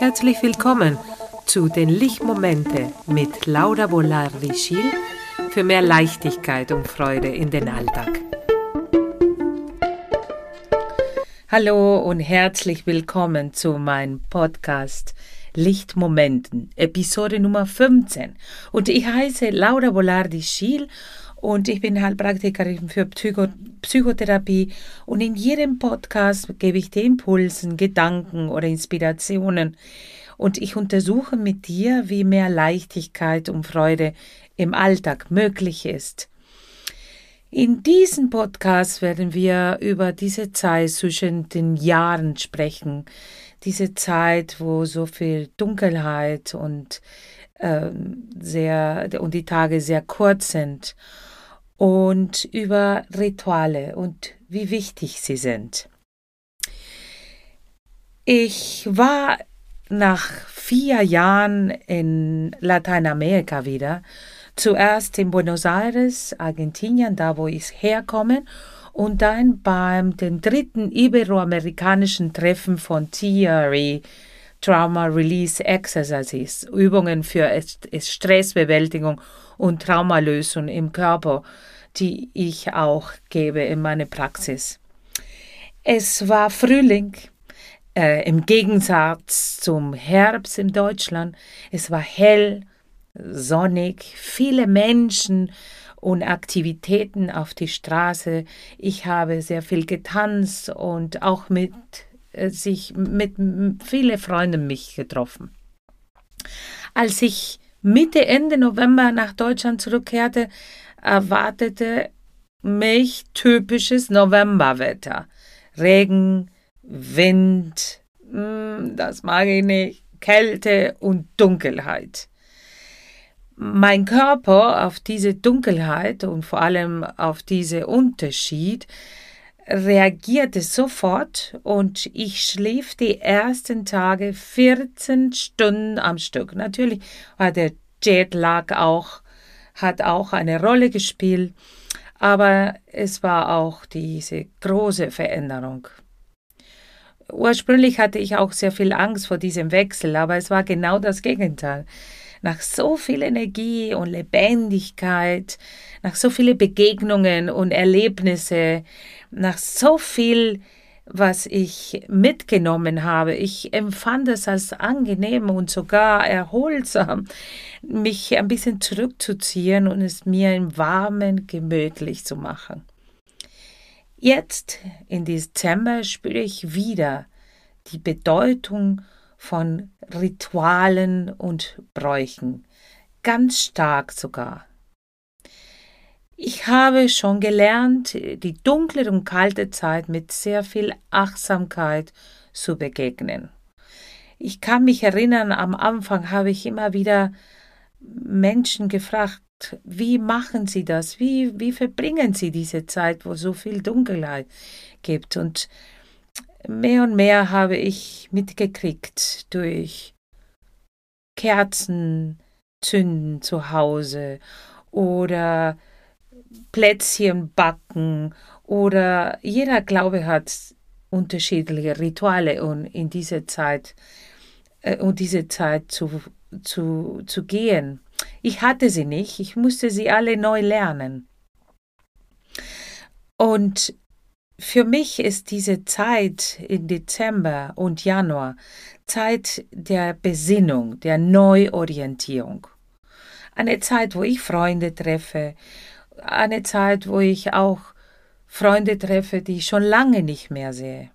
Herzlich willkommen zu den Lichtmomente mit Laura Bolar-Richil für mehr Leichtigkeit und Freude in den Alltag. Hallo und herzlich willkommen zu meinem Podcast Lichtmomenten, Episode Nummer 15. Und ich heiße Laura Bolardi-Schiel und ich bin Heilpraktikerin für Psycho Psychotherapie. Und in jedem Podcast gebe ich dir Impulsen, Gedanken oder Inspirationen. Und ich untersuche mit dir, wie mehr Leichtigkeit und Freude im Alltag möglich ist. In diesem Podcast werden wir über diese Zeit zwischen den Jahren sprechen, diese Zeit, wo so viel Dunkelheit und äh, sehr und die Tage sehr kurz sind und über Rituale und wie wichtig sie sind. Ich war nach vier Jahren in Lateinamerika wieder, zuerst in Buenos Aires, Argentinien, da wo ich herkomme, und dann beim den dritten iberoamerikanischen Treffen von TRE, Trauma Release Exercises, Übungen für Stressbewältigung und Traumalösung im Körper, die ich auch gebe in meiner Praxis. Es war Frühling, äh, im Gegensatz zum Herbst in Deutschland. Es war hell, sonnig, viele Menschen und Aktivitäten auf die Straße. Ich habe sehr viel getanzt und auch mit sich mit viele Freunden mich getroffen. Als ich Mitte Ende November nach Deutschland zurückkehrte, erwartete mich typisches Novemberwetter. Regen, Wind, hm, das mag ich nicht, Kälte und Dunkelheit. Mein Körper auf diese Dunkelheit und vor allem auf diesen Unterschied reagierte sofort und ich schlief die ersten Tage 14 Stunden am Stück. Natürlich war der Jetlag auch, hat auch eine Rolle gespielt, aber es war auch diese große Veränderung. Ursprünglich hatte ich auch sehr viel Angst vor diesem Wechsel, aber es war genau das Gegenteil nach so viel Energie und Lebendigkeit, nach so vielen Begegnungen und Erlebnisse, nach so viel, was ich mitgenommen habe. Ich empfand es als angenehm und sogar erholsam, mich ein bisschen zurückzuziehen und es mir im Warmen gemütlich zu machen. Jetzt, im Dezember, spüre ich wieder die Bedeutung von Ritualen und Bräuchen, ganz stark sogar. Ich habe schon gelernt, die dunkle und kalte Zeit mit sehr viel Achtsamkeit zu begegnen. Ich kann mich erinnern, am Anfang habe ich immer wieder Menschen gefragt, wie machen sie das? Wie, wie verbringen sie diese Zeit, wo so viel Dunkelheit gibt? Und mehr und mehr habe ich mitgekriegt durch Kerzen zünden zu Hause oder Plätzchen backen oder jeder Glaube hat unterschiedliche Rituale und in diese Zeit äh, und diese Zeit zu, zu, zu gehen. Ich hatte sie nicht, ich musste sie alle neu lernen. Und für mich ist diese Zeit im Dezember und Januar Zeit der Besinnung, der Neuorientierung. Eine Zeit, wo ich Freunde treffe, eine Zeit, wo ich auch Freunde treffe, die ich schon lange nicht mehr sehe.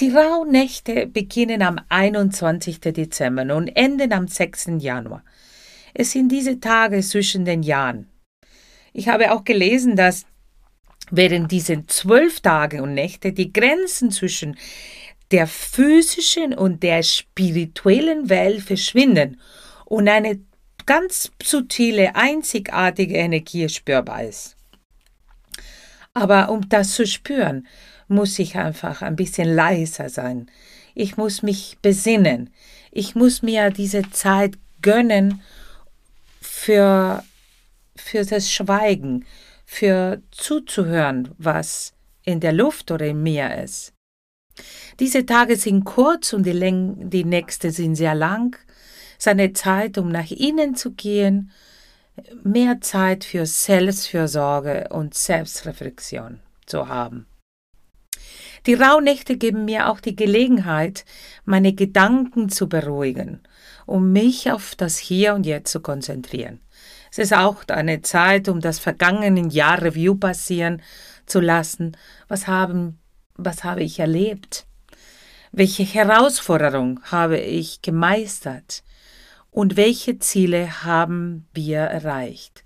Die Rauhnächte beginnen am 21. Dezember und enden am 6. Januar. Es sind diese Tage zwischen den Jahren. Ich habe auch gelesen, dass während diesen zwölf Tage und Nächte die Grenzen zwischen der physischen und der spirituellen Welt verschwinden und eine ganz subtile, einzigartige Energie spürbar ist. Aber um das zu spüren, muss ich einfach ein bisschen leiser sein. Ich muss mich besinnen. Ich muss mir diese Zeit gönnen für, für das Schweigen, für zuzuhören, was in der Luft oder im Meer ist. Diese Tage sind kurz und die, Läng die nächsten sind sehr lang. Es ist eine Zeit, um nach innen zu gehen, mehr Zeit für Selbstfürsorge und Selbstreflexion zu haben. Die Rauhnächte geben mir auch die Gelegenheit, meine Gedanken zu beruhigen, um mich auf das Hier und Jetzt zu konzentrieren. Es ist auch eine Zeit, um das vergangene Jahr Review passieren zu lassen. Was haben, was habe ich erlebt? Welche Herausforderung habe ich gemeistert? Und welche Ziele haben wir erreicht?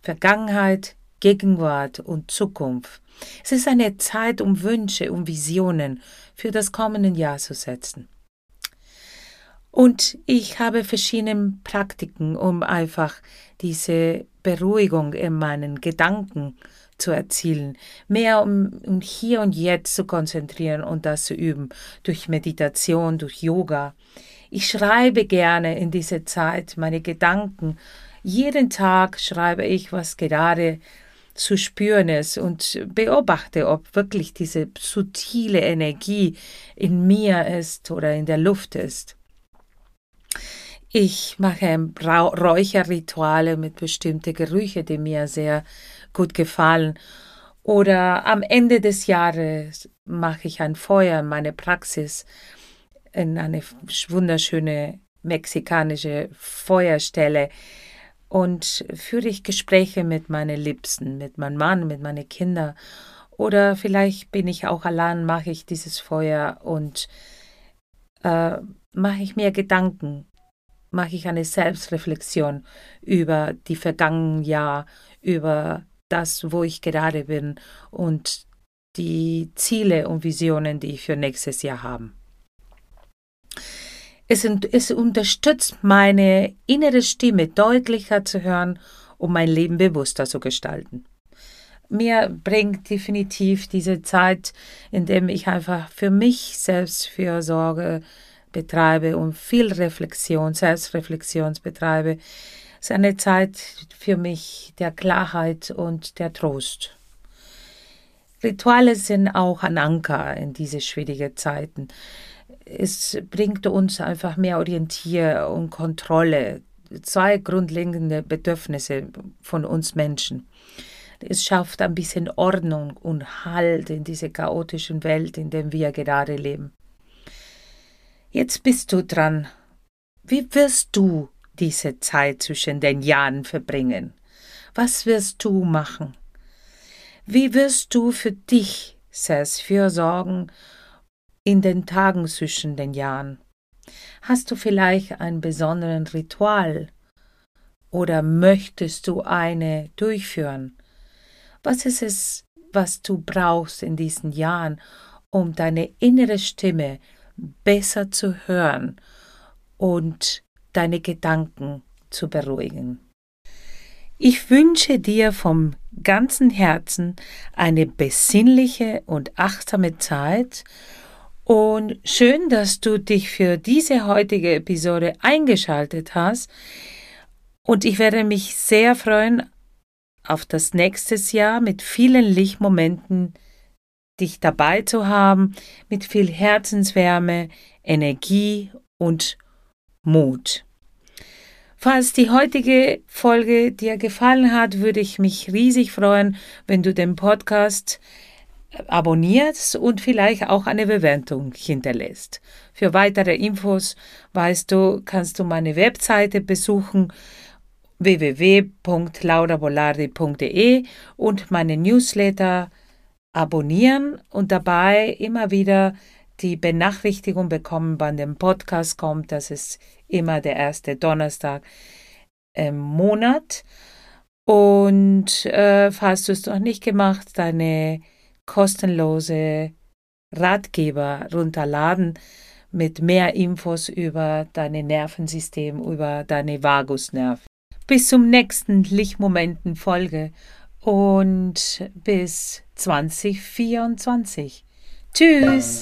Vergangenheit, Gegenwart und Zukunft es ist eine Zeit, um Wünsche, um Visionen für das kommende Jahr zu setzen. Und ich habe verschiedene Praktiken, um einfach diese Beruhigung in meinen Gedanken zu erzielen, mehr um, hier und jetzt zu konzentrieren und das zu üben, durch Meditation, durch Yoga. Ich schreibe gerne in dieser Zeit meine Gedanken. Jeden Tag schreibe ich, was gerade zu spüren ist und beobachte, ob wirklich diese subtile Energie in mir ist oder in der Luft ist. Ich mache Räucherrituale mit bestimmten Gerüchen, die mir sehr gut gefallen. Oder am Ende des Jahres mache ich ein Feuer in meine Praxis in eine wunderschöne mexikanische Feuerstelle und führe ich Gespräche mit meinen Liebsten, mit meinem Mann, mit meinen Kindern. Oder vielleicht bin ich auch allein, mache ich dieses Feuer und äh, mache ich mir Gedanken, mache ich eine Selbstreflexion über die vergangenen Jahr, über das, wo ich gerade bin und die Ziele und Visionen, die ich für nächstes Jahr habe. Es, es unterstützt meine innere Stimme deutlicher zu hören, um mein Leben bewusster zu gestalten. Mir bringt definitiv diese Zeit, in der ich einfach für mich selbst Fürsorge betreibe und viel Reflexion, Selbstreflexion betreibe, ist eine Zeit für mich der Klarheit und der Trost. Rituale sind auch ein Anker in diese schwierigen Zeiten es bringt uns einfach mehr Orientier und Kontrolle. Zwei grundlegende Bedürfnisse von uns Menschen. Es schafft ein bisschen Ordnung und Halt in diese chaotischen Welt, in der wir gerade leben. Jetzt bist du dran. Wie wirst du diese Zeit zwischen den Jahren verbringen? Was wirst du machen? Wie wirst du für dich selbst fürsorgen in den Tagen zwischen den Jahren? Hast du vielleicht ein besonderes Ritual oder möchtest du eine durchführen? Was ist es, was du brauchst in diesen Jahren, um deine innere Stimme besser zu hören und deine Gedanken zu beruhigen? Ich wünsche dir vom ganzen Herzen eine besinnliche und achtsame Zeit und schön, dass du dich für diese heutige Episode eingeschaltet hast. Und ich werde mich sehr freuen auf das nächste Jahr mit vielen Lichtmomenten, dich dabei zu haben, mit viel Herzenswärme, Energie und Mut. Falls die heutige Folge dir gefallen hat, würde ich mich riesig freuen, wenn du den Podcast abonnierst und vielleicht auch eine Bewertung hinterlässt. Für weitere Infos, weißt du, kannst du meine Webseite besuchen www.laurabolardi.de und meine Newsletter abonnieren und dabei immer wieder die Benachrichtigung bekommen, wann der Podcast kommt. Das ist immer der erste Donnerstag im Monat. Und äh, falls du es noch nicht gemacht, deine kostenlose Ratgeber runterladen mit mehr Infos über dein Nervensystem, über deine Vagusnerven. Bis zum nächsten Lichtmomenten Folge und bis 2024. Tschüss!